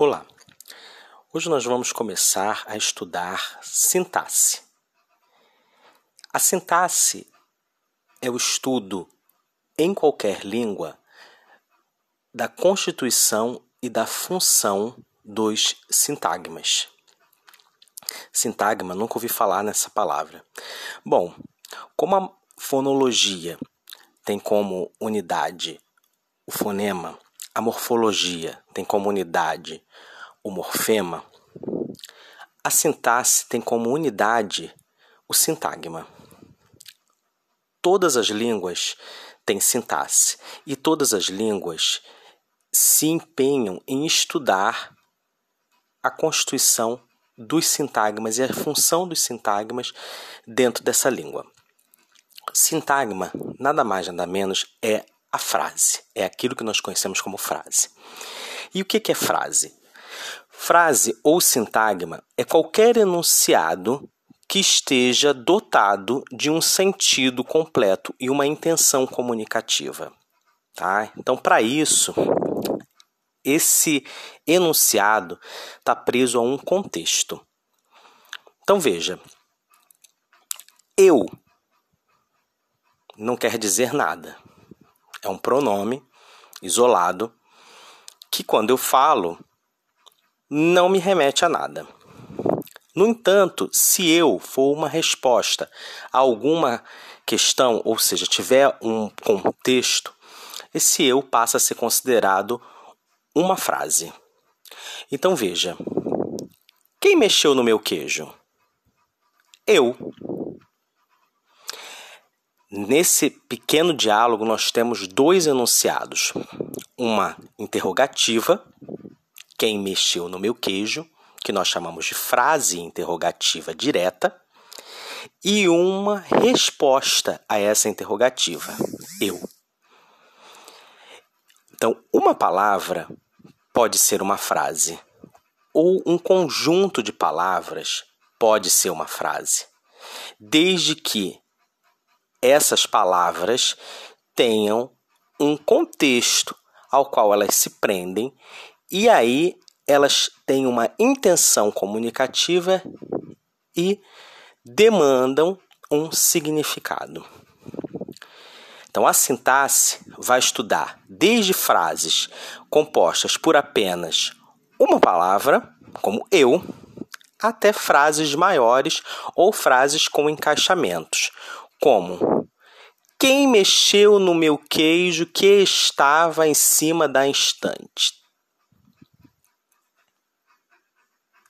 Olá! Hoje nós vamos começar a estudar sintaxe. A sintaxe é o estudo em qualquer língua da constituição e da função dos sintagmas. Sintagma, nunca ouvi falar nessa palavra. Bom, como a fonologia tem como unidade o fonema, a morfologia tem como unidade o morfema, a sintaxe tem como unidade o sintagma. Todas as línguas têm sintaxe e todas as línguas se empenham em estudar a constituição dos sintagmas e a função dos sintagmas dentro dessa língua. Sintagma, nada mais nada menos, é a frase, é aquilo que nós conhecemos como frase. E o que é frase? Frase ou sintagma é qualquer enunciado que esteja dotado de um sentido completo e uma intenção comunicativa. Tá? Então, para isso, esse enunciado está preso a um contexto. Então, veja, eu não quer dizer nada. É um pronome isolado que, quando eu falo, não me remete a nada. No entanto, se eu for uma resposta a alguma questão, ou seja, tiver um contexto, esse eu passa a ser considerado uma frase. Então veja: quem mexeu no meu queijo? Eu. Nesse pequeno diálogo, nós temos dois enunciados: uma interrogativa quem mexeu no meu queijo, que nós chamamos de frase interrogativa direta, e uma resposta a essa interrogativa, eu. Então, uma palavra pode ser uma frase, ou um conjunto de palavras pode ser uma frase, desde que essas palavras tenham um contexto ao qual elas se prendem e aí elas têm uma intenção comunicativa e demandam um significado. Então, a sintaxe vai estudar desde frases compostas por apenas uma palavra, como eu, até frases maiores ou frases com encaixamentos, como quem mexeu no meu queijo que estava em cima da estante?